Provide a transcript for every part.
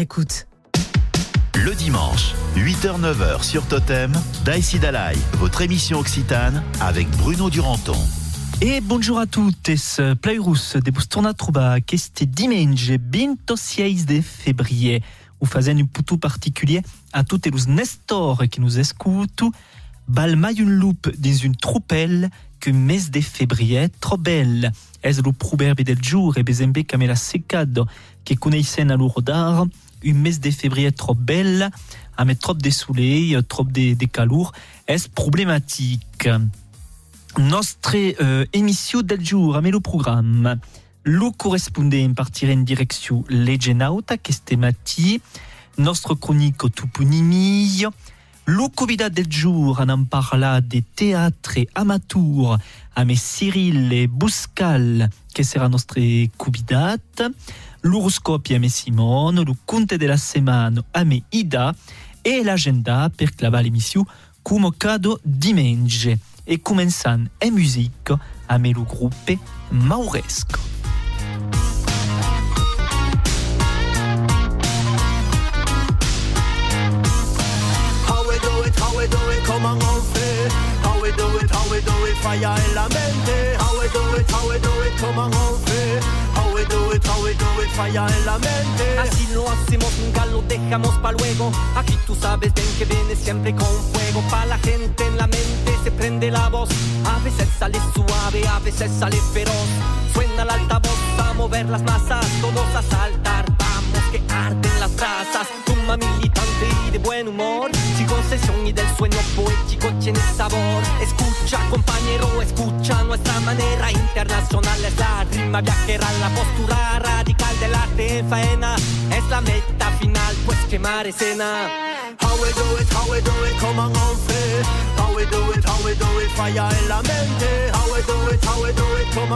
votre écoute. Le dimanche, 8h-9h sur Totem, Daïsi Dalai, votre émission occitane avec Bruno Duranton. Et bonjour a tutti, Plairus de Bustorna Truba, este dimanche 26 de février. Ou faisant un puto particulier à tous les Nestor qui nous écoutent. Balmai une loupe dans une troupelle que mes de février trop belle. Es le proverbe del jour e besembe comme la secado que connaissent à l'ourdar. Un mes de février trop belle, a met trop de soleil, trop de, de calour, est problématique? Notre euh, émission del jour, le programme. Le correspondant partirà in direction Legenauta, che stemati, nostre chronique toponimie, le convidat del jour, on en parla des théâtres amateurs, à mes Cyril et Bouscal, qui sera notre convidat, l'horoscope à mes Simone, le conte de la semaine à mes Ida, et l'agenda per clavar l'émission come cado dimanche. Et commençant en musique, à mes le groupe Mauresco. How we do it, how we do it, on How we do it, falla en la mente How we do it, how we do it, comment on fait How we do it, how we do it, falla en la mente Así lo hacemos, nunca lo dejamos pa' luego. Aquí tú sabes bien que viene siempre con fuego. Pa' la gente en la mente se prende la voz. A veces sale suave, a veces sale feroz. Suena el altavoz a mover las masas, todos a saltar. Vamos que arden las brasas. Toma militante y de buen humor. Concesión y del sueño poético tiene sabor. Escucha, compañero, escucha nuestra manera internacional. Es la rima viajera, la postura radical del arte en faena. Es la meta final, pues quemar escena. We do it, how we do it, on How we do it, how we do it, mente How we do it, how we do it, on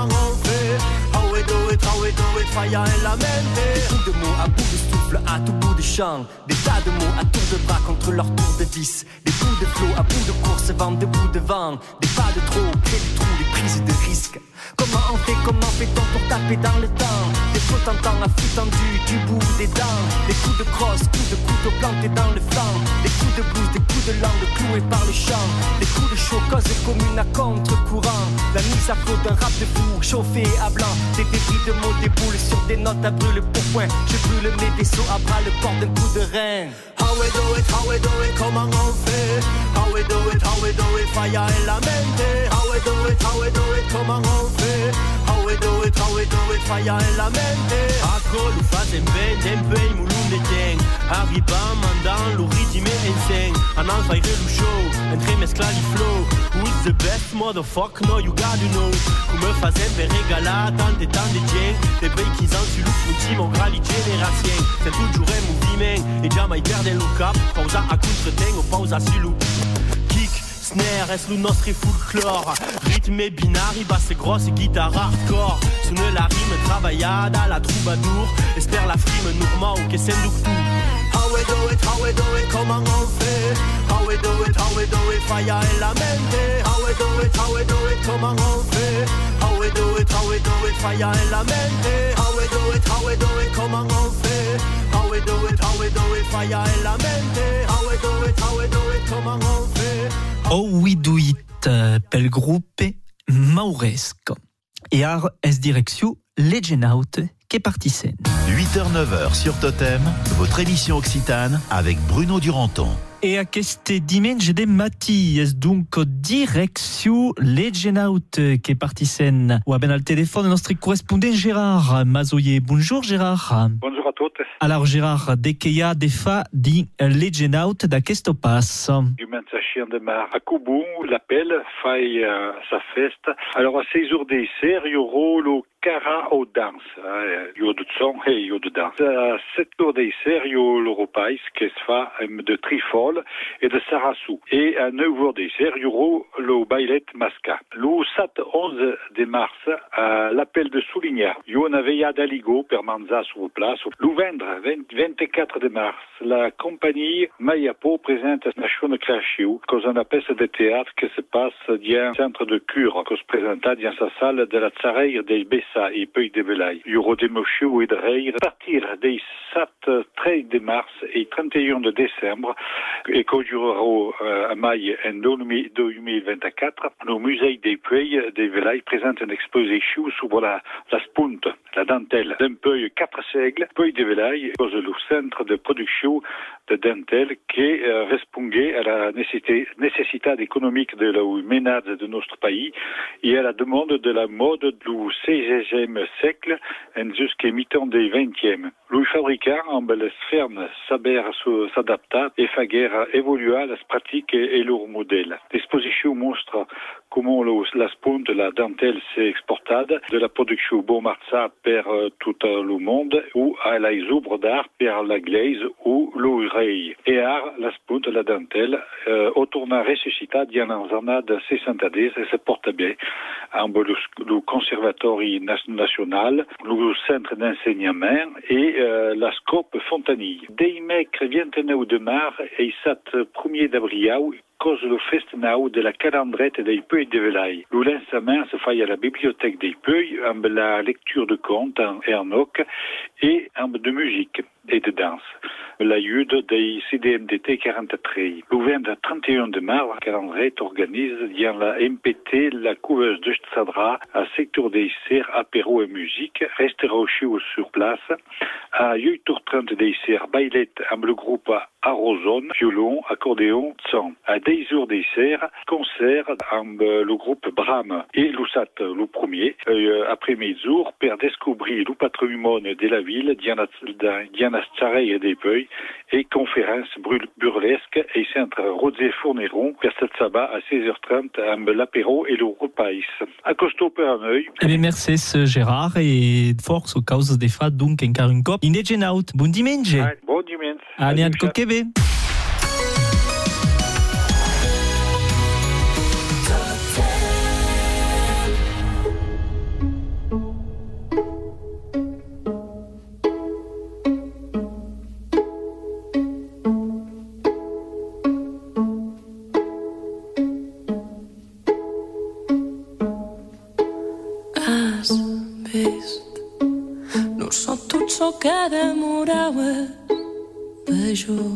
How we do it, how we do it, la mente Bout de mots à bout de souffle, à tout bout de champ. Des tas de mots à tour de bras contre leur tour de vis. Des bouts de flot à bout de course, vent de bout de vent. Des pas de trop, près du trou, des prises de risque. Comment on fait, comment fait-on pour taper dans le temps? Des faux tentants à flux tendu du bout des dents. Des coups de crosse, coups de couteau plantés dans le flanc. Des coups de blouse, des coups de langue cloués par le champ. Des coups de chaud, cause commune à contre-courant. La mise à flot d'un rap de fou, chauffé à blanc. Des débris de mots déboulent sur des notes à brûle pour point. Je brûle mes vaisseaux à bras le port d'un coup de rein. How we do it, how we do it, comment on fait? We do it, how we do it, falla en la mente How we do it, how we do it, comment on fait How we do it, how we do it, falla en la mente Acolo fazem bem, dem bem mulunde tem Arriba mandant lo ritme enseng Anan fai relu show, entre mesclar e flow. Who's the best motherfucker, no you gotta know. Come fazem per regalar tante tante gente De bei qui zan su lup ultimo grali generacien Se toujours en moviment, e già mai perde lo cap. Pausa a contre-ten o pausa su lup Kick, snare, es lo nostre folklore Ritme binari, basse grosse, guitare hardcore Sune la rime travaillada, la troubadour Espère la frime normal che sendo tu How we do it, how we do it, comment on fait How we do it, how we do it, falla en la mente How we do it, how we do it, comment on fait How we do it, how we do it, falla en la mente How we do it, how we do it, comment on fait we do it, how we do it, falla en la mente How we do it, how we do it, comment on fait Oh oui do it, euh, pel groupe Mauresco. Et ar es direction Legenaut, qui partissent. 8h-9h sur Totem, votre émission occitane avec Bruno Duranton. Et à este dimanche de mati, es donc direction Legenaut, qui partissent. Ou à ben al téléphone, notre correspondant Gérard Mazoyer. Bonjour Gérard. Bonjour a tutti. Alors Gérard, de che ha de fa di Legenaut da questo passo? Du Mensachien de Mar à Koubou, l'appel, faille euh, sa feste. Alors à 6 jours d'essai, au danse. hein, son et il y a de danse. À 7 jours d'essai, il y a le repas qui se fait euh, de trifol et de sarassou. Et à 9 jours d'essai, il y aura le bailet masca. Le 7 11 de mars, à l'appel de Soulignard, il y a une veillée d'Aligo per Manza sur place. Le vendre, 20 24 de mars, la compagnie Mayapo présente Nation Crashio, cause una pièce de théâtre qui se passe dans un centre de cure, que se présenta dans sa salle de la Tsareille des BC. Marsa et Pays de Velay. Il y aura des mochus et à partir des 7 13 de mars et 31 de décembre et qu'au à mai en 2024, le musée des Pays de Velay présente une exposition sur la, la spunte, la dentelle d'un peu quatre siècles, Pays de Velay, le centre de production de Dentel qui euh, répondait à la nécessité, économique de la ménade de notre pays et à la demande de la mode du 16e siècle jusqu'à mi-temps du 20e. Lui fabricant ambel ferme saber s'adaptar e faguèra evoluar las pratiques e lor modèle. L'exposition mostra comment la sponte, la dentelle s'est exportade de la production Beaumarza per euh, tout le monde ou à la ouvres d'art per la glaise ou l'oreille. Et art, la sponte, la dentelle, euh, retourna ressuscitade il y a de 60 et se porte bien en le, le Conservatoire national, le centre d'enseignement et euh, euh, la scope Fontanille. Dimecres 29 de mars et 7 1er d'avril cause le festnau de la calendrette des Peuils de Velay. Le lancement se fait à la bibliothèque des Peuils amb la lecture de contes en Ernoc et amb de musique et de danse. La yude des CDMDT 43. Le 31 de mars, la calendrette organise dans la MPT la couveuse de Stsadra à secteur des serres, apéro et musique, restera sur place. À 8h30 des serres, bailette amb le groupe Arozone, violon, accordéon, son. À 10 jours des serres, concert amb le groupe Bram et l'Oussat, le premier. Euh, après mes jours, per découvrir le patrimoine de la ville, Diana, Diana Tsareil des Peuils, et conférence burlesque et centre Rosé Fourneron, per Sabat à 16h30 amb l'apéro et le repas. À costo per un œil. Eh bien, merci Gérard et force aux causes des fats donc encara un cop. Inegen out. Bon dimanche. Bon dimanche. Allez, à Kokebe. 줘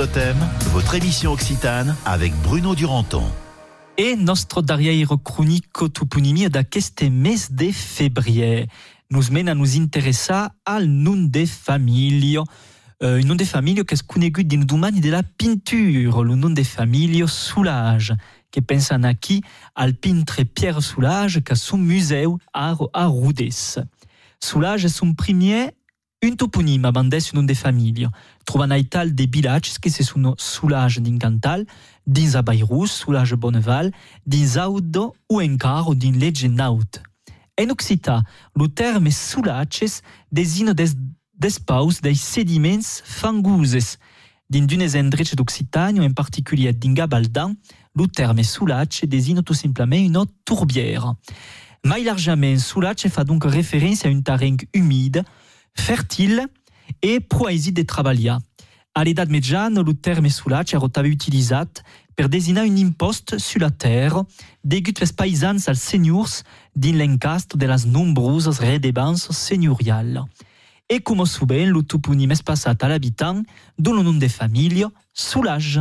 Totem, votre émission occitane avec Bruno Duranton. E nostro darrière cronico toponimi d'aqueste mes de février. Nous mène à nous intéresser al nom de famille. Euh, un nom de famille que est conegut din domani de la peinture, le nom de famille Soulage, que pensan aquí al peintre Pierre Soulage que son musée a, a Rodés. Soulage est son premier un toponime abandès un de famille. Troban aital de villages que se sono Soulage din Cantal, dins a Bairous, Soulage Bonneval, dins ou encara din Naut. En occità, le terme Soulages designa des d'espaus des sediments fanguses. Din d'unes endreches d'Occitanie, en particulier din Gabaldan, le terme soulace désigne tout simplement une tourbière. Mais largement, soulace fa donc référence à un terrain humide, fertile et proaisi de travailler. À l'Edad Médiane, le terme soulace est utilisé per désigner un impost sur la terre, degut les paysans als seniors din l'encastre de las nombreuses redebances seigneuriales. Et comme souvent, le toponime est passé à l'habitant, dont le nom de famille, Soulage.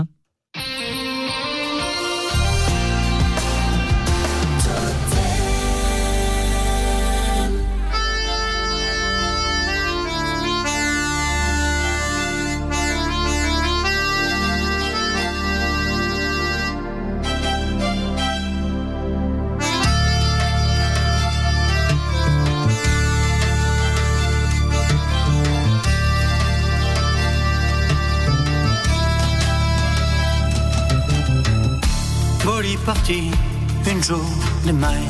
Parti un jour de mai.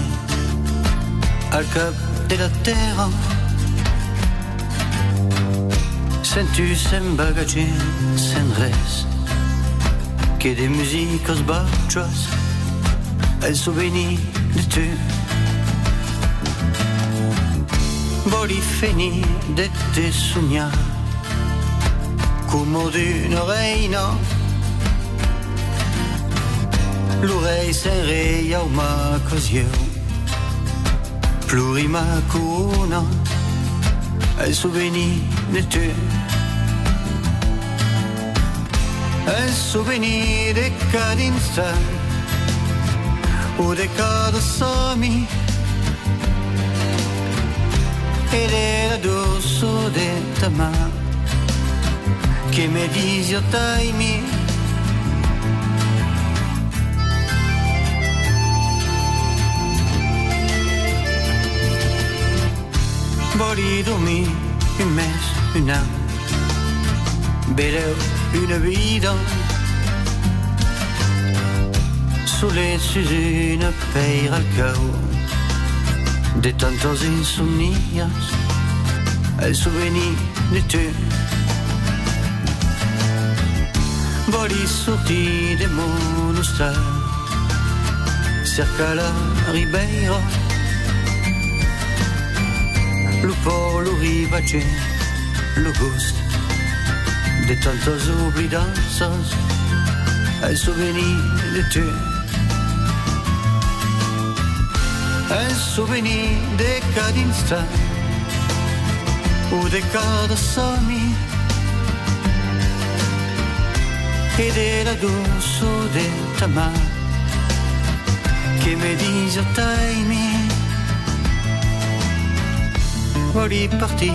Al cap de la terra Sens-tu sen bagatge, sen res que de musiques baixes el souvenir de tu. Voli finir de te sognare come d'una reina l'oreille serrée au ma cosio plurima cuna un souvenir de tu un souvenir de cada instant ou de cada somni et de la douce de ta main che mi dice taimi Voli dormir un mes, un an Beleu une vida Solet sus una peira al cau De tantos insomnias El souvenir de tu Voli sortir de mon Cerca la ribeira lo polo ribace, lo gust de tantas oblidanzas, el souvenir de tu. El souvenir de cada instant o de cada somni e della dulce de ta mà che mi dice taimi voli parti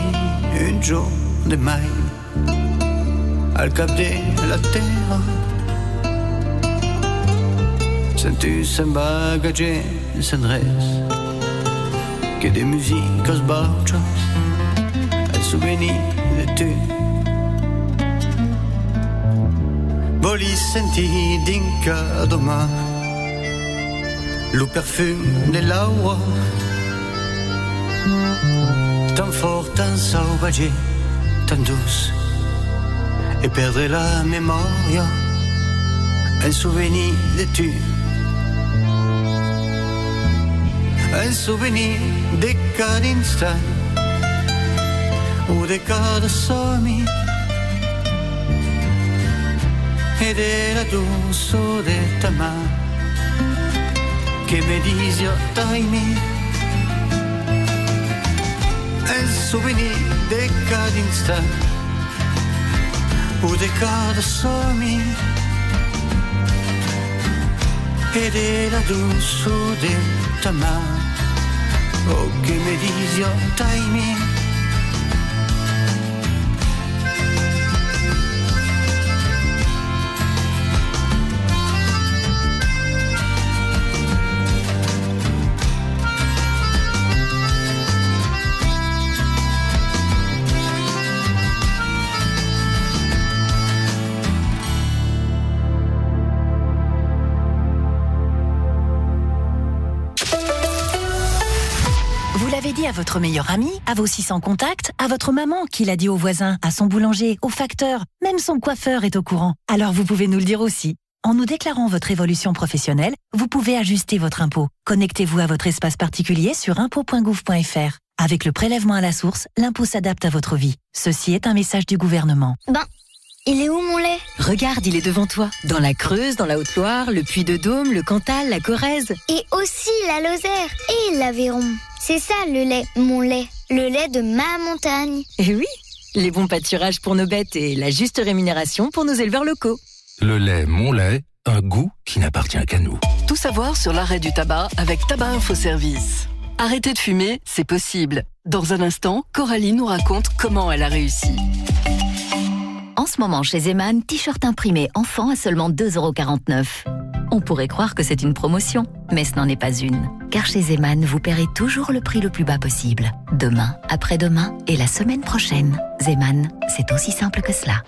un jour de mai. Al cap de la terra Sens-tu sen bagatge, sen res. Que de musiques baixes el souvenir de tu. Voli sentir din cada mà lo perfum de l'aura fort, tan sauvage, tan douce, et perdre la mémoire, un souvenir de tu. Un souvenir de cada instant ou de cada somni et de la douce de ta main que me dice taimi un souvenir de cada instant ou de cada somni e della dulce de ta mano oh che mi dici Vous l'avez dit à votre meilleur ami, à vos 600 contacts, à votre maman qui l'a dit au voisin, à son boulanger, au facteur, même son coiffeur est au courant. Alors vous pouvez nous le dire aussi. En nous déclarant votre évolution professionnelle, vous pouvez ajuster votre impôt. Connectez-vous à votre espace particulier sur impôt.gouv.fr. Avec le prélèvement à la source, l'impôt s'adapte à votre vie. Ceci est un message du gouvernement. Ben, il est où mon lait? Regarde, il est devant toi. Dans la Creuse, dans la Haute-Loire, le Puy-de-Dôme, le Cantal, la Corrèze. Et aussi la Lozère et l'Aveyron. C'est ça le lait, mon lait. Le lait de ma montagne. Eh oui, les bons pâturages pour nos bêtes et la juste rémunération pour nos éleveurs locaux. Le lait, mon lait, un goût qui n'appartient qu'à nous. Tout savoir sur l'arrêt du tabac avec Tabac Info Service. Arrêter de fumer, c'est possible. Dans un instant, Coralie nous raconte comment elle a réussi. En ce moment, chez Zeman, t-shirt imprimé enfant à seulement 2,49€. On pourrait croire que c'est une promotion, mais ce n'en est pas une. Car chez Zeman, vous paierez toujours le prix le plus bas possible. Demain, après-demain et la semaine prochaine. Zeman, c'est aussi simple que cela.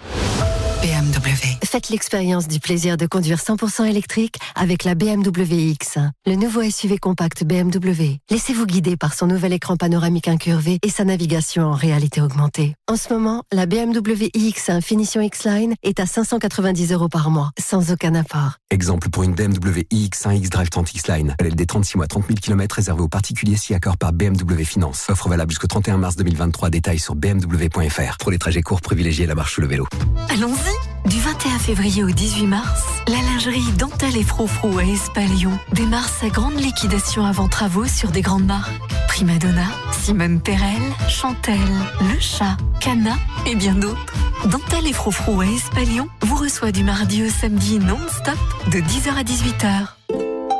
BMW. Faites l'expérience du plaisir de conduire 100% électrique avec la BMW X, le nouveau SUV compact BMW. Laissez-vous guider par son nouvel écran panoramique incurvé et sa navigation en réalité augmentée. En ce moment, la BMW iX Finition X-Line est à 590 euros par mois, sans aucun apport. Exemple pour une BMW iX1 X-Drive 30 X-Line. LLD 36 mois, 30 000 km réservé aux particuliers si accord par BMW Finance. Offre valable jusqu'au 31 mars 2023. Détails sur bmw.fr. Pour les trajets courts, privilégiez la marche ou le vélo. Allons-y Du 21 février au 18 mars, la lingerie Dentelle et Froufrou à Espalion démarre sa grande liquidation avant travaux sur des grandes marques. Primadonna, Simone Perel, Chantel, Le Chat, Cana et bien d'autres. Dentelle et Froufrou à Espalion vous reçoit du mardi au samedi non-stop de 10h à 18h.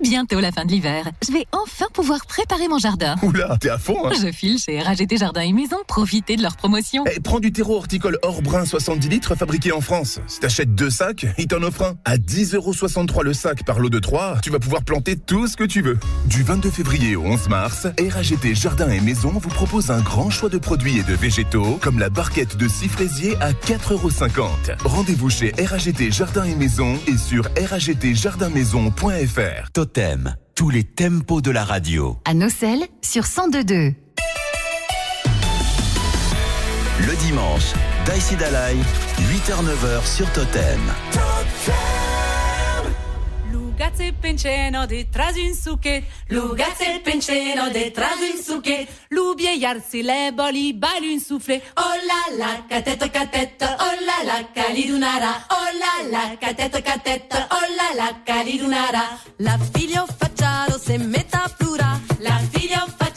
Bientôt la fin de l'hiver. Je vais enfin pouvoir préparer mon jardin. Oula, t'es à fond, hein Je file chez RAGT Jardin et Maison, profiter de leur promotion. Eh, prends du terreau horticole or brun 70 litres fabriqué en France. Si t'achètes deux sacs, ils t'en offrent un. À 10,63€ le sac par lot de 3, tu vas pouvoir planter tout ce que tu veux. Du 22 février au 11 mars, RAGT Jardin et Maison vous propose un grand choix de produits et de végétaux, comme la barquette de 6 fraisiers à 4,50€. Rendez-vous chez RAGT Jardin et Maison et sur ragtjardinmaison.fr. Totem, tous les tempos de la radio. À Nocelle sur 1022. Le dimanche, Daïsi Dalai, 8h-9h sur Totem. Lugați il penceno detrás un suchet, lugați il penceno detrás un suchet, lubie iarsi le boli bali un soufflet. Oh la la, catetta catetta, oh la la, calidunara, oh la la, catetta catetta, oh la la, calidunara. La figlio facciaro se metta a plura, la figlio facciaro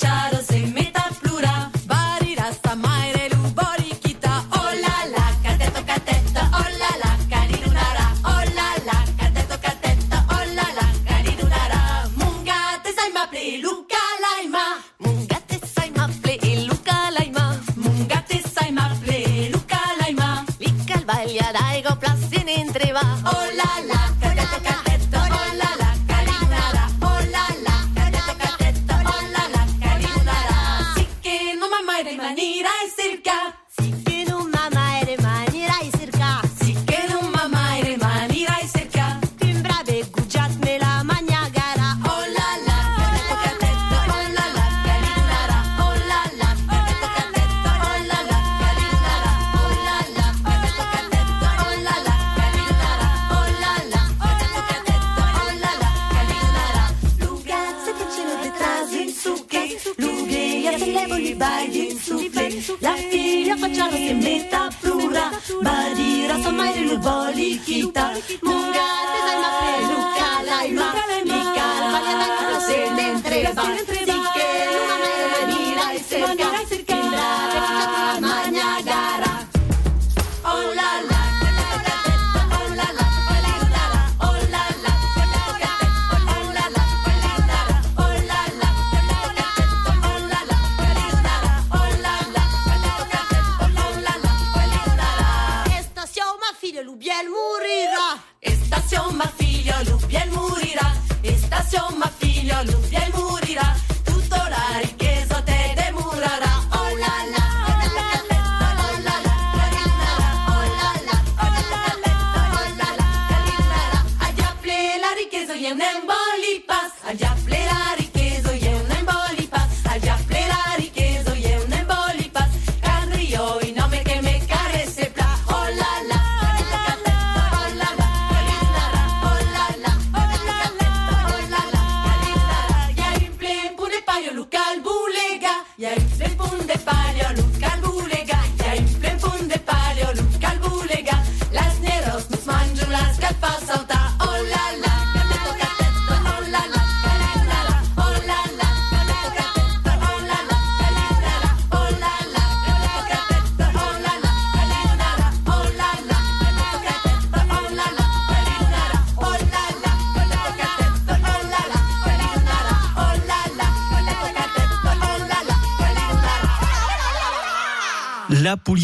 remember.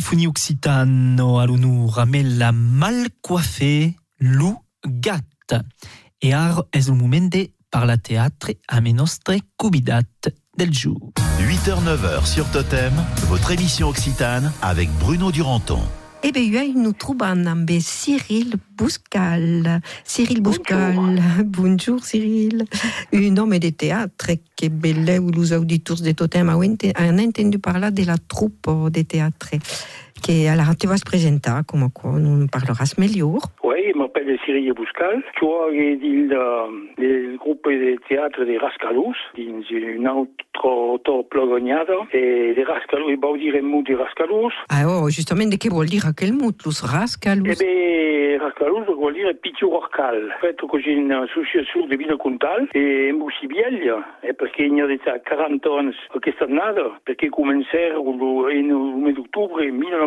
La polyphonie occitane alunu ramel la mal coiffée Lou Gat. E ar es el moment de parla teatre a me nostre cubidat del jour. 8h-9h sur Totem, votre émission occitane avec Bruno Duranton. Eh bien, nous trouvons avec Cyril Bouscal. Cyril Bouscal, bonjour Cyril. Un homme de théâtre qui belle ou les auditeurs de Totem han entendu parler de la troupe de théâtre che alla ti vas presentare come non parleras meglio. Oui, je m'appelle Cyril Bouscal. Tu vois, il del gruppo di teatro di Rascalus, un altro autoplognato, e di Rascalus, il dire mu di Rascalus. Ah, oh, giustamente che vuol dire quel mutlus, Rascalus? Eh beh, Rascalus vuol dire picciurorcal. Fatto così in sushi sur di Vino Contal e in Bussibieglia, e perché in realtà 40 anni che sta nato, perché cominciarono in ottobre 1900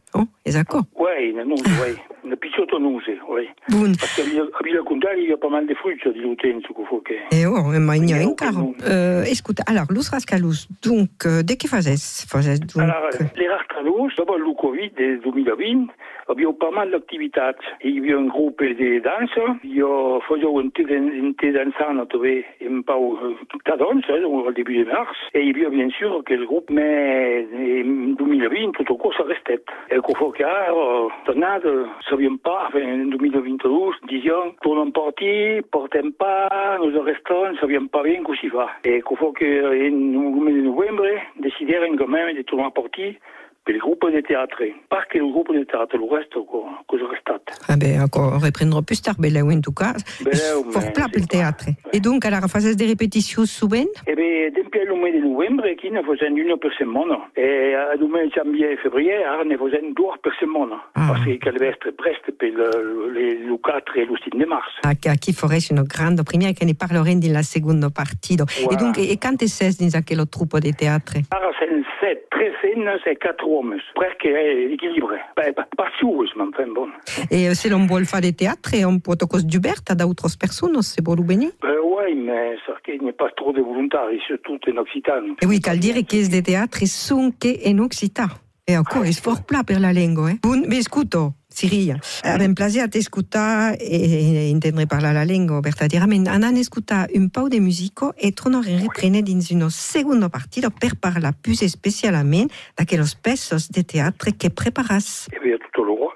oh, est d'accord? Oui, une nuse, oui. Une picciola nuse, oui. Bon. Parce qu'à Villa Contal, il y a pas mal de fruits di l'utenza che faut che... Eh oh, ma il y a un caro. Euh, écoute, alors, los rascalus, donc, euh, de què fazes? Fazes donc... Alors, les rascalus, d'abord le Covid de 2020, il y a pas mal d'activités. Il y a un groupe de danse. Il y a toujours un petit, eh, un petit dansant à trouver eh, un peu danse, au début de mars. Et il y a bien sûr eh, que le groupe met en 2020 tout au cours sa restette. Et qu'au faut qu'il y ait, euh, tonnade, ça vient pas, en 2022, disons, tout le monde partit, pas, nous restons, ça vient pas bien qu'on s'y va. Et qu'au faut qu'en novembre, décidèrent quand même de tout le monde partir, que les groupes de théâtre, pas que les groupes de théâtre, le reste, que je restate. Ah ben, encore, on reprendra plus tard, mais là, oui, en tout cas, pour plat, le théâtre. Et donc, à la phase des répétitions, souvent Eh ben, depuis le mois de novembre, qui ne faisait une par semaine. Et à le mois de janvier et février, on ne faisait deux par semaine. Parce qu'il qu'elle devait être presque pour le, le, 4 et le 6 de mars. Ah, qui ferait une grande première, qui ne parlerait de la seconde partie. Donc. Et donc, et, quand est-ce, disons, que le troupeau de théâtre Alors, c'est 7, 13, c'est 4 uomus, perché è equilibrio, è passivo, ma bon. E euh, se non vuol fare teatro è un po' cos diversa da altre persone, se vuole bene? Eh, oui, mais ça qu'il n'y a pas trop de volontaires, surtout en Occitanie. Et oui, qu'à dire que les théâtres sont qu'en Occitanie. Et encore, ah, c'est fort plat pour la langue. Hein. Eh? Bon, mais écoute, oh, Siria. Avem plăcere te asculta e, e, e intendre parla la lingua, verdaderamente. Anan asculta un pau de musico e tornare riprene din una seconda partita per parla più specialmente d'aquellos pesos de teatro che preparas. Eh bien, tout au long.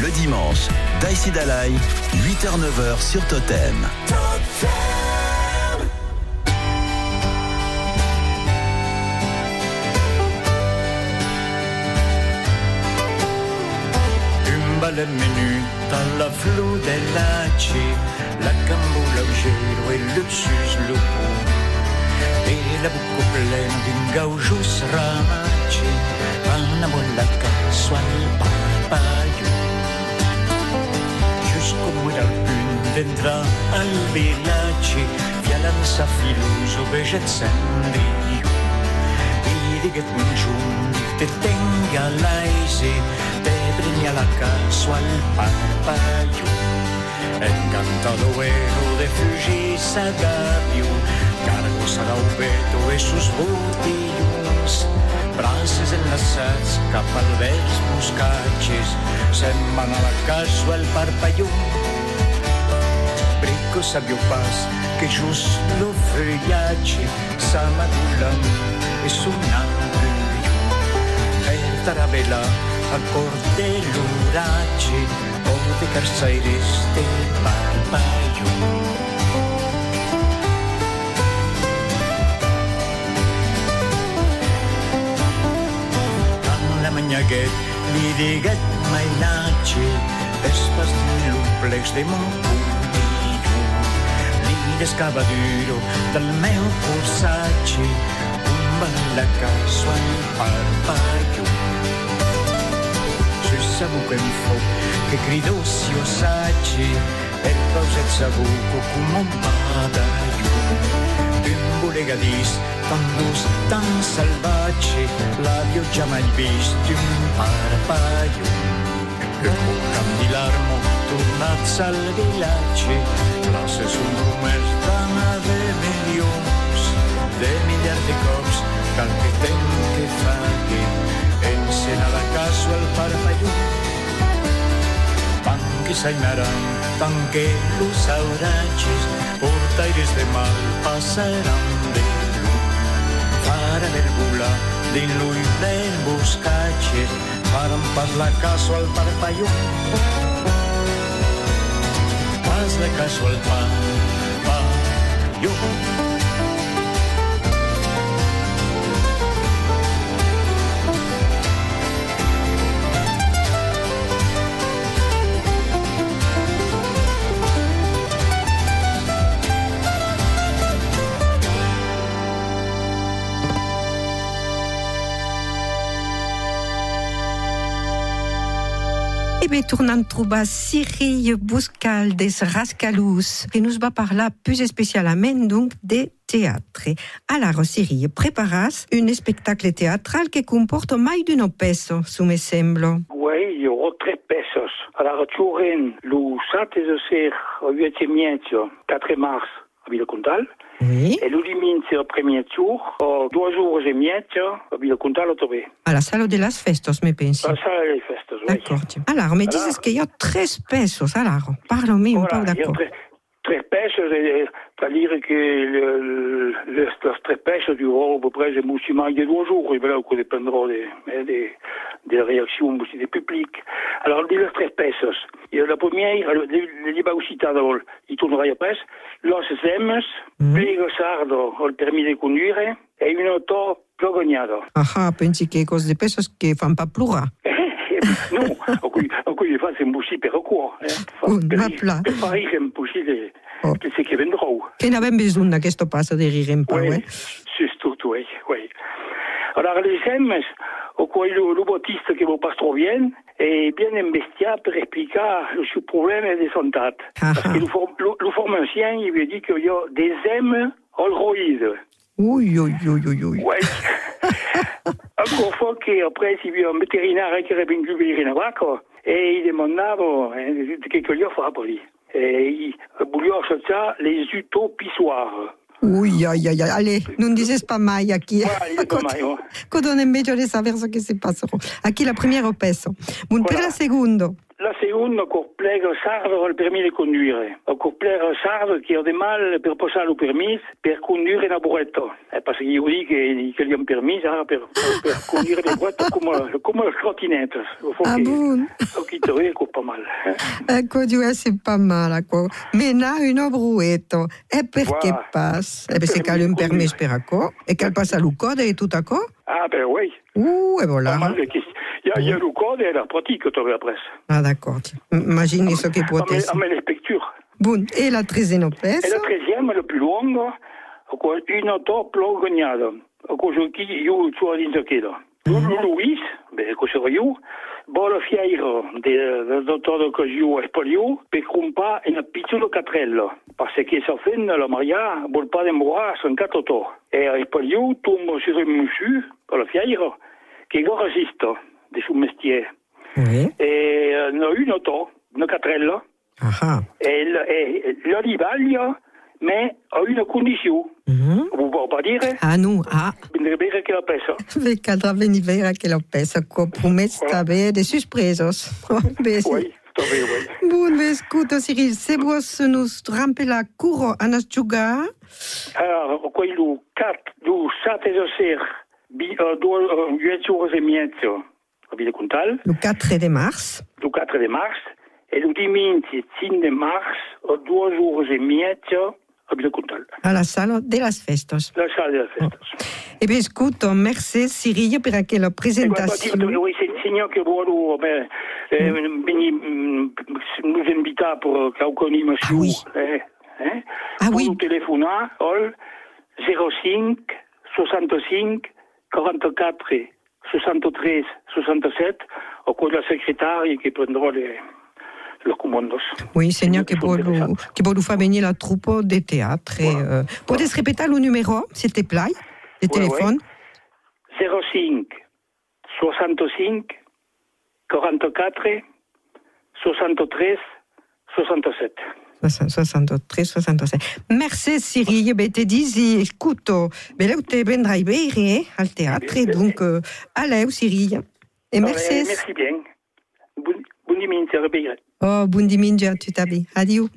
Le dimanche, Daisy Dalai, 8h-9h sur Totem. Totem bel minute alla flor dell'aci, la cambola al gelo e luxus lupo. E la buco plena di un gaujus ramaci, una bolla caso al papaio. Just come dal punt d'entrà al villaci, via lanza filoso vegezzandio. I righe congiunti te tenga l'aisi, te premi alla caso al papaio. Encantado vuelo de fugir sagabio, cargos a l'aubeto e sus botillos, braços enlaçats cap al vers moscatges, se'n van a la caso al parpalló. Brico sabio pas que just lo feuillatge s'amadulen e sonant per tarabella a cor de l'oratge. O de carçaires de parpalló. la manyaguet li diguet mai natge vespas l'omplex de mon puntillo li descavaduro del meu corsatge un ballacasso al parpaglio se sabu che mi fo che grido si osaggi e pauset sabuco come un badaglio un bolegadís tan dus, tan salvatge, l'havia già mai visto un parpaio. E con candilarmo tornats al vilatge, classes un rumers d'ana de milions, de miliards de cops, cal que ten que fague, encena la caso al parpaio. Tan que s'aimaran, tan que los auratges, portaires de mal passaran de para del bula, din lui del boscatge, faran pas la caso al parpaio. Pas la caso al tornant trobar Cyril Buscal des Rascalous, que nous va parlar plus especialament donc de teatre. Alors, Cyril, preparas un spectacle teatral que comporta mai d'un peso, su me sembla. Oui, hi haurà tres pesos. Alors, juguem el 7 de ser el 8 mietge, 4 mars, a Vilacontal. Oui. E el diumenge, el primer jour, a dues hores i mitja, a Vilacontal o també. A la sala de las festos, me pensi. La sala de festes, oui. D'accord. Alors, me dices que hi ha tres pesos. Alors, parle-me un peu eh, c'est-à-dire que le, le, tres pesos dureront à peu près maximum de deux jours, et voilà, que dépendra des, des, des réactions aussi des publics. Alors, les. Et la première, le, le débat occitano, il tournera après, los ems, pliego sardo, el permis de conduire, et une auto progognado. Aha, pensi que cos de pesos que fan pas plorar. Non, en cui, en cui fa c'est aussi per quoi. Fa, Un per, mapla. per fare che d'aquesto passo de rire Oui, oui, oui. Alors, les ems, au quoi le, le baptiste que vos pasteurs viennent, est bien investia pour expliquer le problème de santé. Parce que le, for- le, le il lui dit qu'il y a des ems alroïdes. Ui, ui, ui, ui. Ouais. Encore fois qu'après, il y a un vétérinaire qui avait une glubérine à vaca, et il demandait bon, hein, de quelque chose à faire pour lui. Et il voulait acheter les utopissoirs. Ui, ai, ai, ai. Allez, non dices pas mai pas mai, oh. Codo nemmeno di sapere so che si passa. Aquí la prima peso. Un per la secondo. La un encore plega sardo il permis de conduire. Encore plega sardo che ha de mal per passare il permis per condurre una burretta. Eh, parce che io dico che, che gli hanno permesso ah, per, per condurre le burrette come, come le trottinette. Ah bon? Ho chiesto ecco pas mal. Ecco, giù c'est pas mal, ecco. Mais na un bruetto. E perché Voilà. passe? Eh ben, c'est qu'elle a un permis per acco. E qu'elle passe à l'ucode et tout acco? Ah ben oui. Uh, e voilà. Pas mal de questions. Il y a, il y a le code et la après. Ah, d'accord. Imagine ce che può essere. ah, mais les pectures. Bon, e la tresena E pesa? la treizième, la più lunga, con una top logognata. Con chi io sono dentro chiedo. Luis, beh, io, fiero del dottore che io espolio, per compa. Perché sa fin la Maria vuol pas demorar son catoto. E espolio tombe sur un monsieur, con la fiero, che go resiste de suo mestiere. Oui. E ne ha una to, una catrella, Ah, e, e la rivaglia, ma a una condizione. Vous pouvez pas dire, Ah, nu, ah. bisognerebbe che la pesa. Ve cadrà venire che la pesa, co promessa bene de suspresos. Beh, sì. Oui. Bun, ve scuto, Cyril, se vos nos rampe la curo a nas giugar, Alors, quello 4, du 7 de ser, bi, uh, 8 ore e mezzo, Contal, le 4 de mars, du 4 de mars, e lu diminti 5 de mars, a 2 ore e mezzo, a Villa Contal. a la sala de las festos. La sala della festa. E ve scuto, merci Cyril per aquella presentazione. Oui, c'est le signal que volevo beh, eh, veni, mm, nous invita per qualche monsieur. Eh, eh? Ah oui. Téléphoner al 05 65 44 63 67 o con la secrétaire qui prendrà les, les commandos. Oui, Seigneur, vuole, che vuole far venire la troupe de théâtre. Et, euh, Potete répéter le numéro, s'il te plaît, de téléphone? 05 65 44 63 67. 63, 67. Merci Cyril, ben te disi, scuto, ben te vendrai bene al teatro, donc euh, allez Cyril. Et merci. Eh, merci bien. Dimanche. Oh, buon dimanche a tutti. Adieu.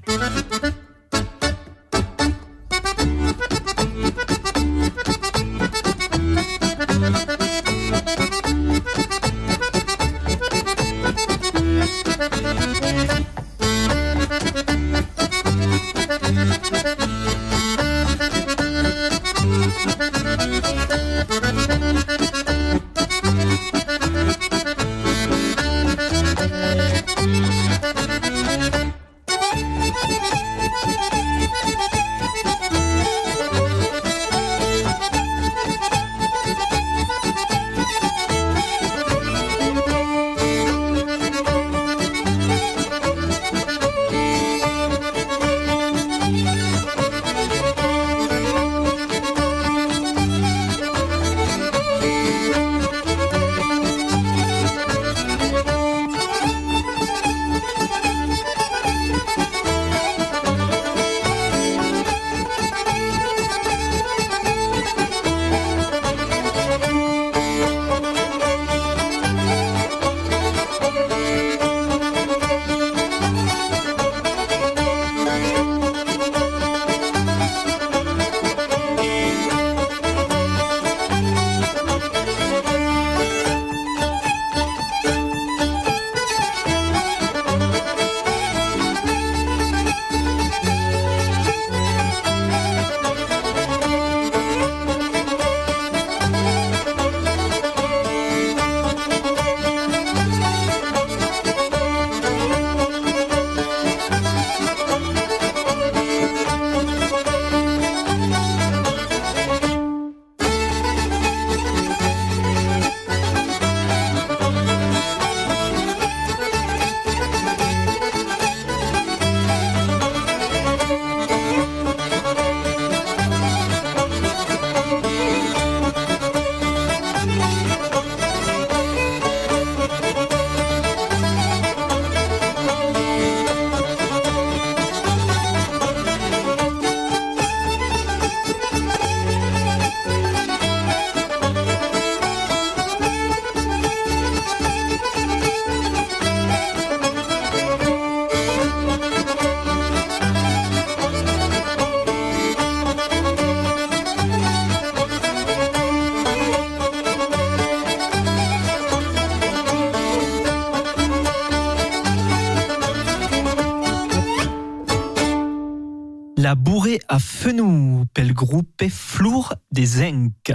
À Fenou, pel groupe Flour des Enc.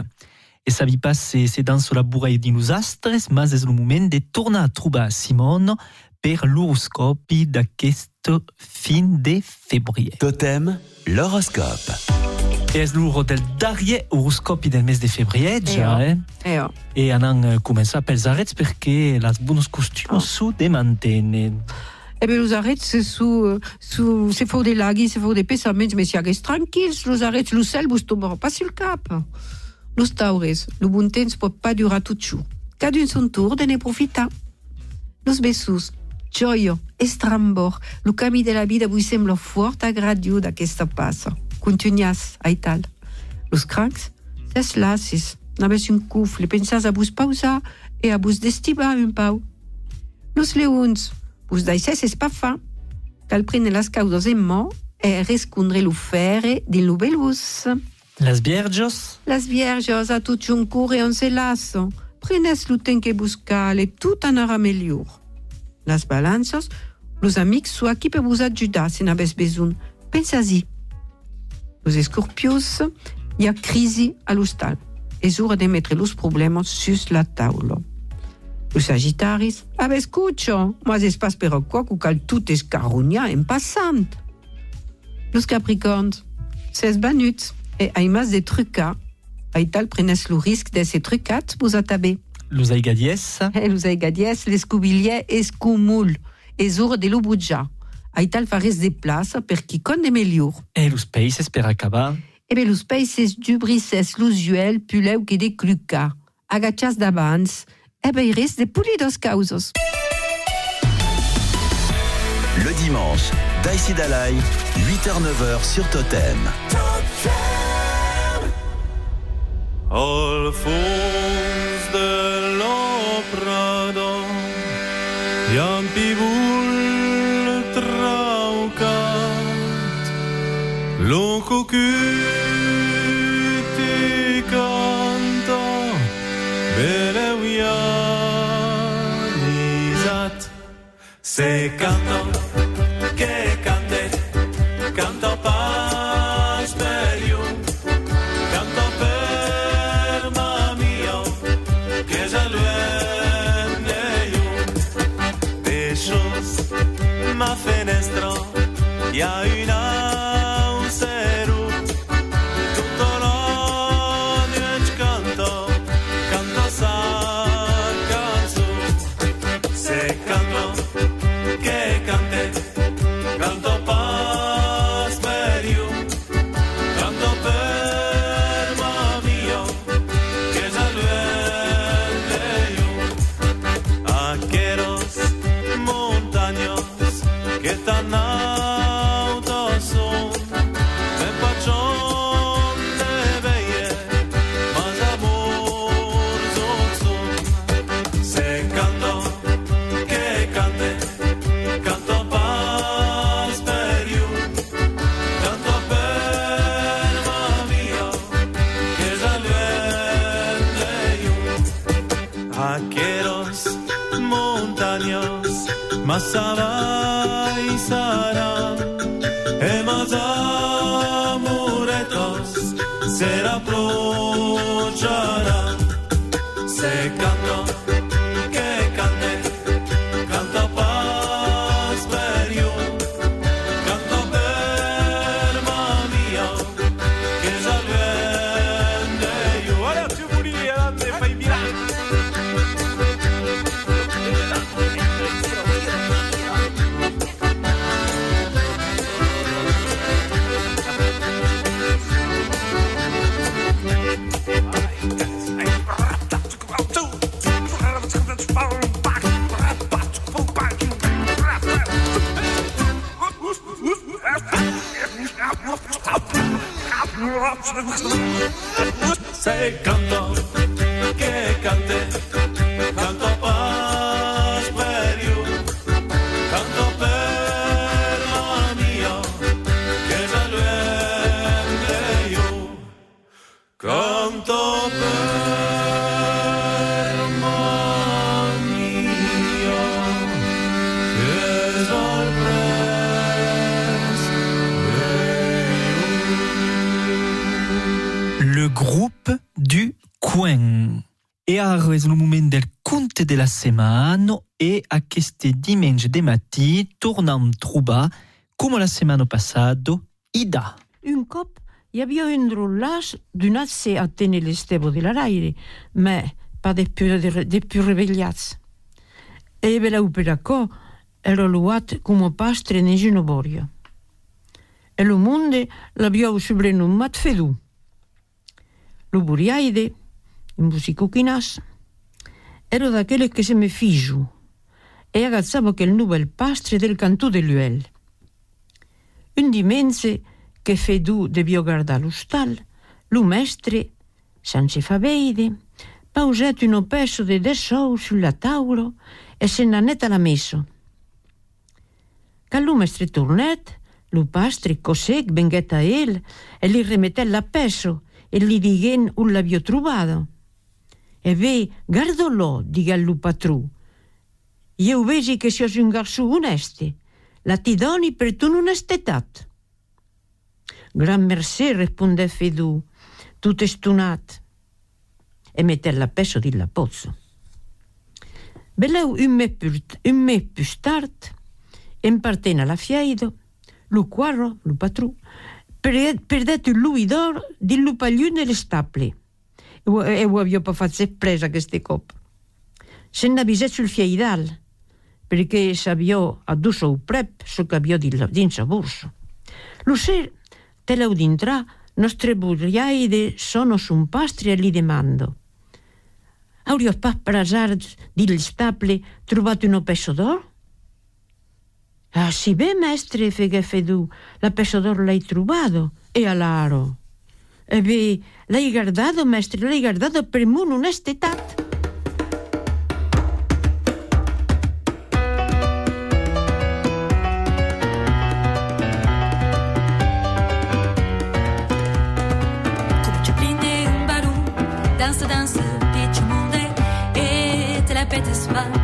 E savi pas se, se dans la bourrée di nous astres, mas és el moment de tornar a trobar Simone per l'horoscopi d'aquest fin de febrer. Totem, l'horoscope. E és l'hora del horoscopi del mes de febrer, ja, Eh, eh? Eh, oh. E anem a començar pels arrets perquè les bones costums s'ho demantenen. Eh bien, los sous, euh, sous, c'est fort des laghi, c'est fort des pensaments, mais si reste tranquille, los arrêts, le sel, vous tomberont pas sur le cap. Los taures, le bon temps peut pas durer tout jour. Cadun son tour de ne profita. Los bessus, gioio, estrambor, le camí de la vida vous sembla fort agradio d'aquesta passa. Continuas, aital. Los crancs, ses lassis, n'avez un coufle, pensas a vous pausa et a vous destibar un pau. Los leons, vous daïsses es pas fin. Cal prene las caudas en mò e rescondre l'ufere di lubelus. Les vierges, Las vierges a tot un cour e on se lasso. Prenes lo ten que buscar e tout anara mellor. Las balanças, los amics so aquí per vous ajudar si n'avez besoin. Pensas-y. Los escorpios, hi ha crisi a l'hostal. És hora de mettre los problemes sus la taula. Los Sagittaris, ah, escucho, mas es pas per quoi que cal tout escarronia en passant. Los Capricorns, ses banuts, e ai mas de trucar. Aital prenes lo risc de se trucat vos atabé. los aigadies, E los aigadies, l'escubilier escumul, es hora de. Aital fares de plaça per qui con de melior. e los per acabar. E be los peixes dubrices l'usuel puleu que de cluca. Agachas d'abans, e be res de pulidos causos. Le dimanche, Daïsi Dalai, 8h-9h sur Totem. Al fons de l'oprado un pibul traucat lo se canta che cante canta pas masavai sara e mazamuretos sera prociara Se canto setmana e a queste dimanche de matí tornam trobar, come la setmana passada, Ida. Un cop hi havia un rotlàs donat-se a tenir l'estebo de l'aire, ma pas de più, de, de più revegliats. E veleu per acò era luat come pastre ne Genoboria. E lo monde l'abbiau subrenumat Fedù. Lo buriaide, in musico chinas, era daqueles que se me fixo e agachaba que el nubel pastre del cantó de Luel. Un dimense que Fedú debió guardar l'hostal, l'umestre, sense faveide, pauset un opesso de dez sous sulla taula e se n'anèt a la messa. Quand l'umestre tornèt, lo pastre, cosec, venguèt a ell e li remetèt la peça e li diguent on l'havia trobada. E ve, guardalo, diga lo patrù. Io vegi che sos un garçon oneste, la ti doni per tu onestetat. Gran mercè, risponde Fedù, tutto stunat, e mette la peso di la pozzo. Beleu un me più, un me più tard, impartena la fiaido, lo quarro, lo patrù, perdet lui d'or di lo pagliù nelle staple. E ho avio pa fatto presa queste cop. Se n'avvisè sul fiaidal, perché s'avio addosso un prep so che avio dins a borso. Lo ser, te l'ho d'intrà, nostre buriaide sono sun pastri e li demando. Haurio pas per hasard dil staple trovato un peso d'or? Ah, sì, beh, mestre, feghe Fedù, la peso d'or l'hai trovato, e all'aro. E vi l'hai guardato, maestro, l'hai guardato per me non è stato. Danse, danse, pitch au te la pète ce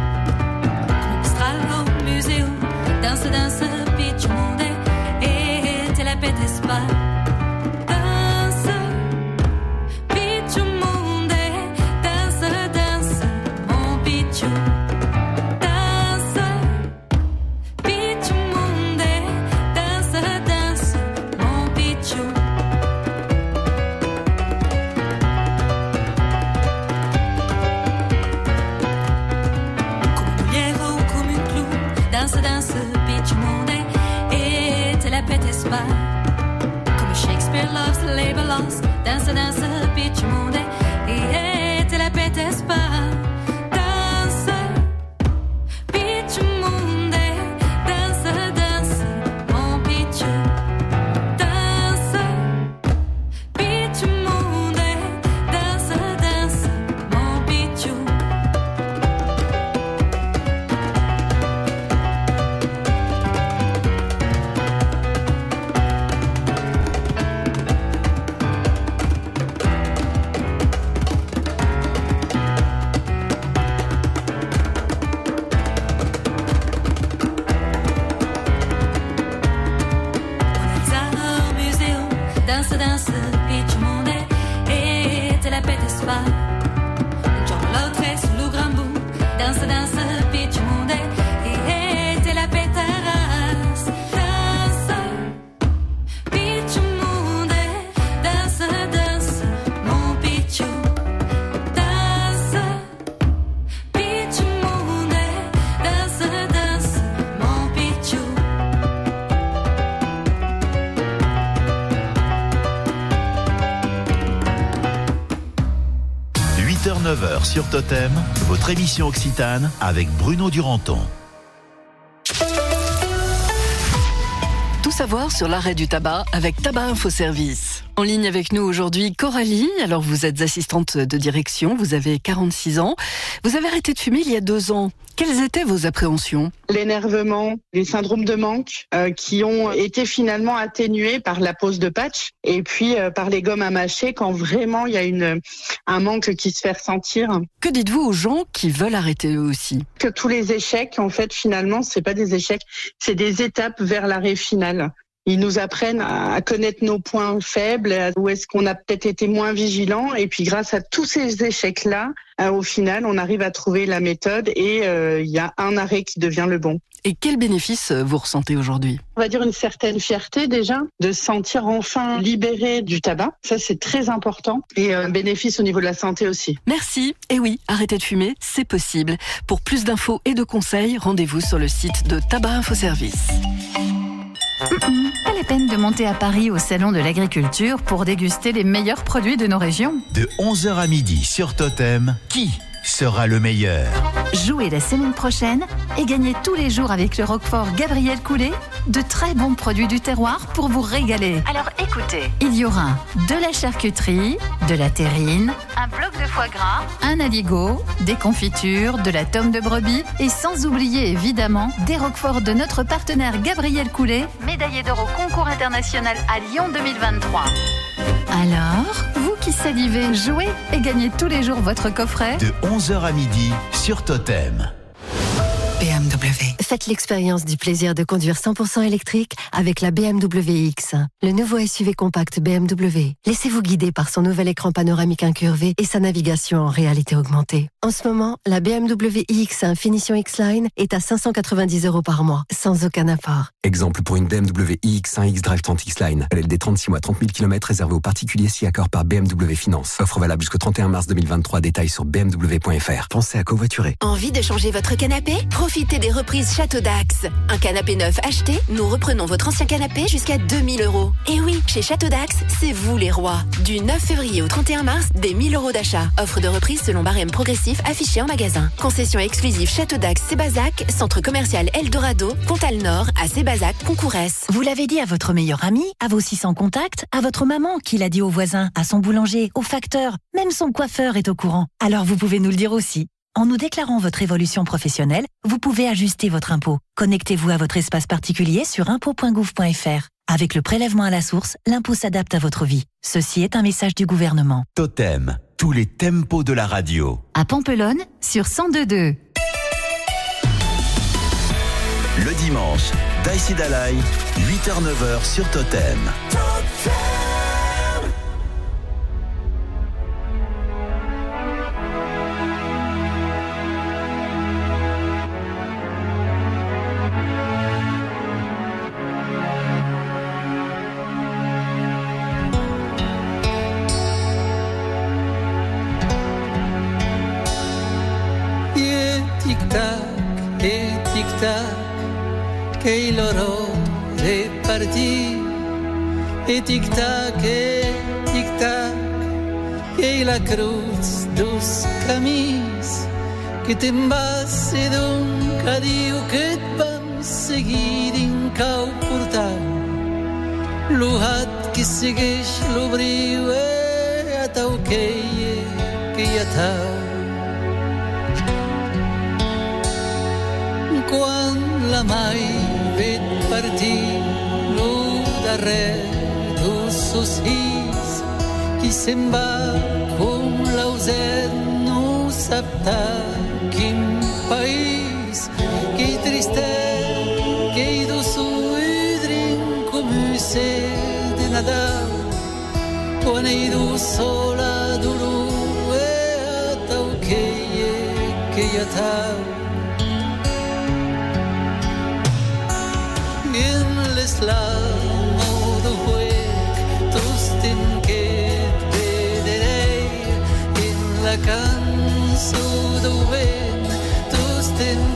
sur Totem, votre émission Occitane avec Bruno Duranton. Tout savoir sur l'arrêt du tabac avec Tabac Info Service. En ligne avec nous aujourd'hui, Coralie. Alors, vous êtes assistante de direction, vous avez 46 ans. Vous avez arrêté de fumer il y a deux ans. Quelles étaient vos appréhensions? L'énervement, les syndromes de manque euh, qui ont été finalement atténués par la pose de patch et puis euh, par les gommes à mâcher quand vraiment il y a une, un manque qui se fait ressentir. Que dites-vous aux gens qui veulent arrêter eux aussi? Que tous les échecs, en fait, finalement, c'est pas des échecs, c'est des étapes vers l'arrêt final. Ils nous apprennent à, connaître nos points faibles, où est-ce qu'on a peut-être été moins vigilant. Et puis grâce à tous ces échecs-là, euh, au final, on arrive à trouver la méthode et euh, il y a un arrêt qui devient le bon. Et quel bénéfice euh, vous ressentez aujourd'hui? On va dire une certaine fierté déjà de se sentir enfin libéré du tabac. Ça, c'est très important. Et un bénéfice au niveau de la santé aussi. Merci. Et oui, arrêter de fumer, c'est possible. Pour plus d'infos et de conseils, rendez-vous sur le site de Tabac Info Service. Pas la peine de monter à Paris au Salon de l'Agriculture pour déguster les meilleurs produits de nos régions. De 11h à midi sur Totem, qui sera le meilleur Jouez la semaine prochaine et gagnez tous les jours avec le Roquefort Gabriel Coulet de très bons produits du terroir pour vous régaler. Alors écoutez, il y aura de la charcuterie, de la terrine, un bloc de foie gras, un aligot, des confitures, de la tome de brebis et sans oublier évidemment des Roqueforts de notre partenaire Gabriel Coulet, médaillé d'or au concours international à Lyon 2023. Alors, vous qui salivez, jouez et gagnez tous les jours votre coffret De 11h à midi sur Totem. BMW. Faites l'expérience du plaisir de conduire 100% électrique avec la BMW X, le nouveau SUV compact BMW. Laissez-vous guider par son nouvel écran panoramique incurvé et sa navigation en réalité augmentée. En ce moment, la BMW X Finition X-Line est à 590 euros par mois, sans aucun apport. Exemple pour une BMW iX1 X-Drive 30 X-Line. LLD 36 mois, 30 000 km réservé aux particuliers si accord par BMW Finance. Offre valable jusqu'au 31 mars 2023. Détails sur bmw.fr. Pensez à covoiturer. Envie de changer votre canapé? Profitez des reprises Château d'Axe. Un canapé neuf acheté, nous reprenons votre ancien canapé jusqu'à 2000 euros. Et oui, chez Château d'Axe, c'est vous les rois. Du 9 février au 31 mars, des 1000 euros d'achat. Offre de reprise selon barème progressif affiché en magasin. Concession exclusive Château d'Axe, Sébazac, centre commercial Eldorado, Pontal Nord, à Sébazac, Concourès. Vous l'avez dit à votre meilleur ami, à vos 600 contacts, à votre maman qui l'a dit au voisin, à son boulanger, au facteur, même son coiffeur est au courant. Alors vous pouvez nous le dire aussi. En nous déclarant votre évolution professionnelle, vous pouvez ajuster votre impôt. Connectez-vous à votre espace particulier sur impôt.gouv.fr. Avec le prélèvement à la source, l'impôt s'adapte à votre vie. Ceci est un message du gouvernement. Totem, tous les tempos de la radio. À Pampelonne sur 1022. Le dimanche, Daïsi Dalai, 8h-9h sur Totem. E che loro reparti. E tic-tac, e tic-tac, che la cruz dos camis, que t'embasse d'un cadio que et vam seguir in cau portal. L'uhat que segueix l'obriu e a tau que hi que hi ha tau. quan la mai vet partir lo darrer dos socis qui se'n va com l'auset no sapta quin país. Que tristet que hi dos udrin com se de Nadal. Quan hi dos sola duro e a tau que hi que hi ha tau in l'Islam de huec tostin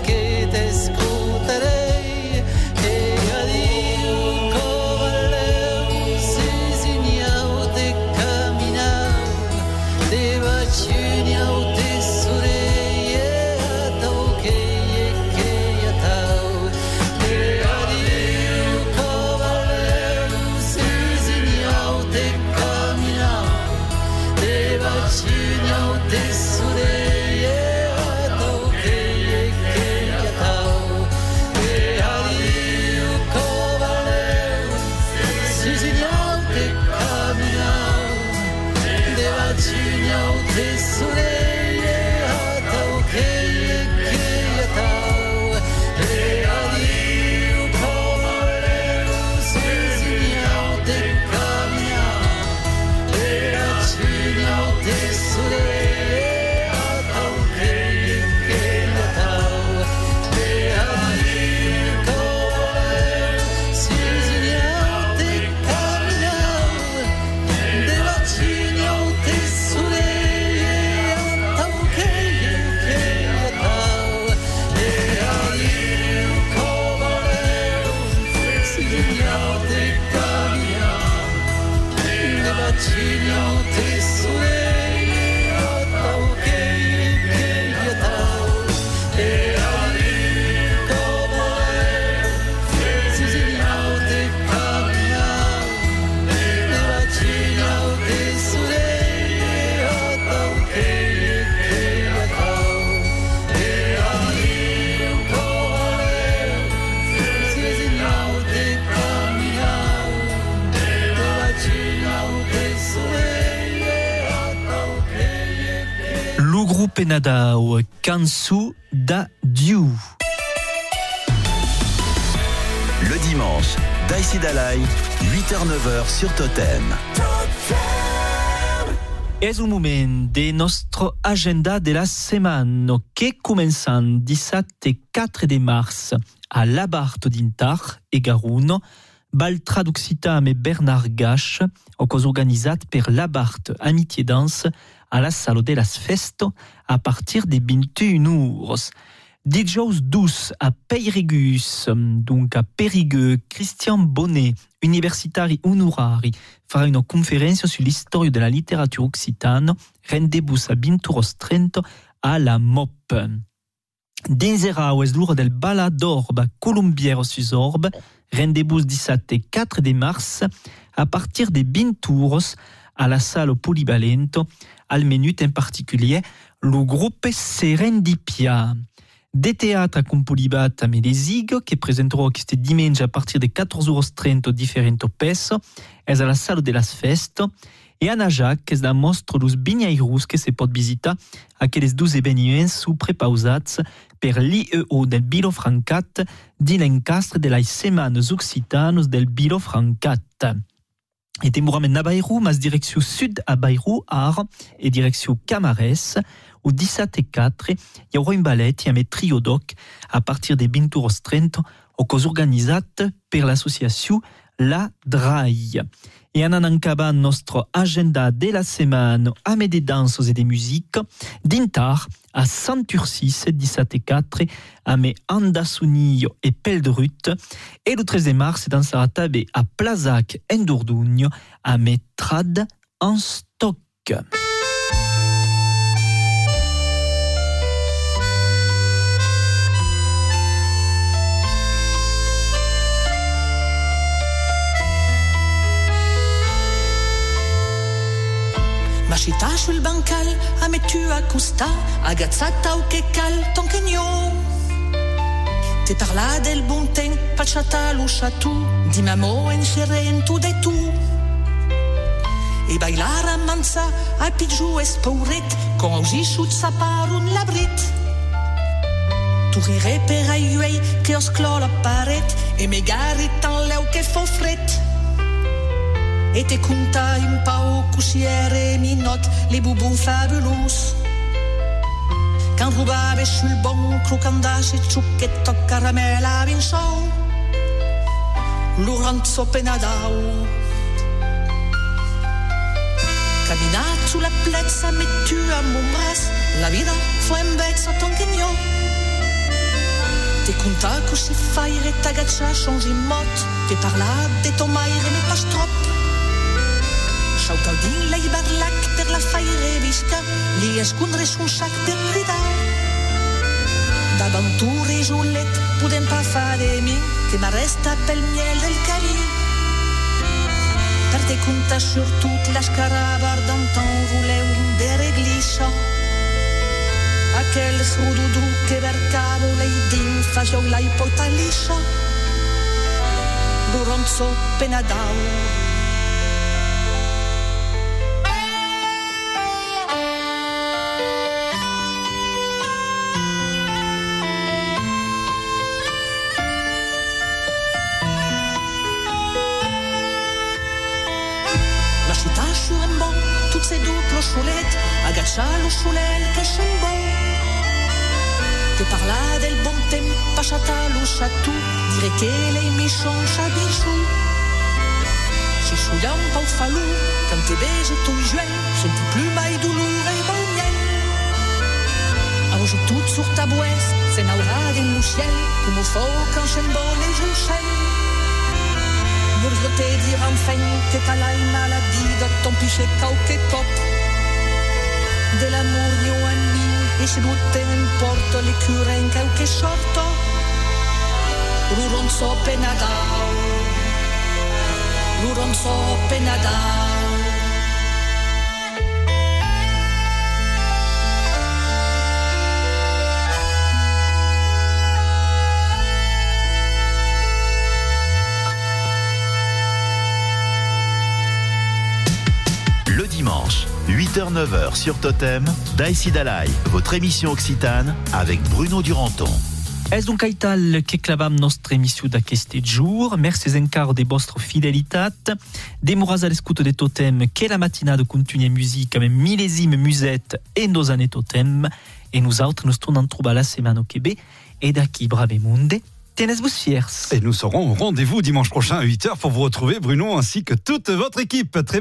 Penadao, Kansu da Diu. Le dimanche, Daïsi Dalai, 8h-9h sur Totem. És un moment de nostre agenda de la setmana que començant dissabte 4 de mars a l'Abarto d'Intar e Garuno, bal traducita amb Bernard Gache, o cos organitzat per l'Abart Amitié Danse a la Sala de las Festo a partir de 21 horas. Dijous 12 a Peyregus, donc a Périgueux, Christian Bonnet, universitari honorari, farà una conferenza sull'historia della letteratura occitana, rendezvous a 22 30 a la MOP. Dinzerau es l'ora del Bala d'Orbe, Colombiero sus Orbe, rendezvous 17 4 de mars, a partir de 20 tours à la salle Polivalento, al menut en particulier le groupe Serendipia. De teatre con Polibat a Medesig, che presenterò questo dimanche a partir de 14h30 differenti peso, es a la salle de las Festo, e a Najac, es da mostra los binyairus que se pot visitar aqueles dos eveniments su prepausats per l'IEO del Bilo Francat di l'encastre de las semanas occitanos del Bilo Francat. Et temporalement a Bayrou, mas direction sud a Bayrou, Ar, et direction Camares, au 17 et 4, il y aura une ballet, il y a un trio doc, à partir des 20h30, au cos organisat per l'association La Draille. Et en ancaba notre agenda de la semaine à des danses et des musiques, d'intar à Santurcis, 17 et 4, à mes Andasunillo et Peldrut, et le 13 mars, dans Saratabe à Plazac, en Dourdugno, à mes Trad en stock. Ma città sul bancal, a me tu accosta, agazzata o che cal, ton cagnon. Te parla del bon temps, facciata lo chatou, di mamo en tu de tu. E bailar a mansa, a pigiu es pauret, con ausi sut sapar un labrit. Tu rire per aiuei, che os clo la paret, e me garit en leu che fo fret. Et te conta un pau coussière minot les boubous fabulous. Quand rubave sul bon crocandace ciucchetto caramella vinçou. Lorenzo Penadau. Caminat sulla plezza mettu a mon bras, la vida fu un vezzo ton cagnon. Te conta così faire t'agaccia changi mot, te parla de ton maire me pas trop. Schaut din lei barlac per la faire visca, li escondre son sac per cridar. D'aventura i jolet podem pas fa de mi, que m'arresta pel miel del cari. Per te conta surtot les caravar d'antan voleu de reglissa. Aquel rududu que vercavo lei din fagiau lai pota liscia. Lorenzo Penadau. Che scembò. Te parla del bon temps, pasciata lo chatou, dire che lei mi change bijou. Si un pau falou, quand te bege tu juel, senti plus mai dolor e bon miel. Auge tout sur ta boesse, se n'aura din lo ciel, come fo quand scembò le giucel. Voudrais te dire enfin que t'as la maladie de ton piché cop De l'amour mio a mi e se non te importa le cure in qualche sorto Ruronzo penadao Ruronzo penadao 8h-9h sur Totem, Daïsi Dalai, votre émission occitane avec Bruno Duranton. Es donc aital che clavam nostra émission d'aquest jour. Merci encore de vostra fidelitat. Demoras à l'escoute de Totem che la matinade continue musique avec millésime musette et nos années Totem. Et nous autres, nous tournons trouver la semaine au Québec. Et d'acquis, brave monde. Et nous serons au rendez-vous dimanche prochain à 8h pour vous retrouver, Bruno, ainsi que toute votre équipe. Très belle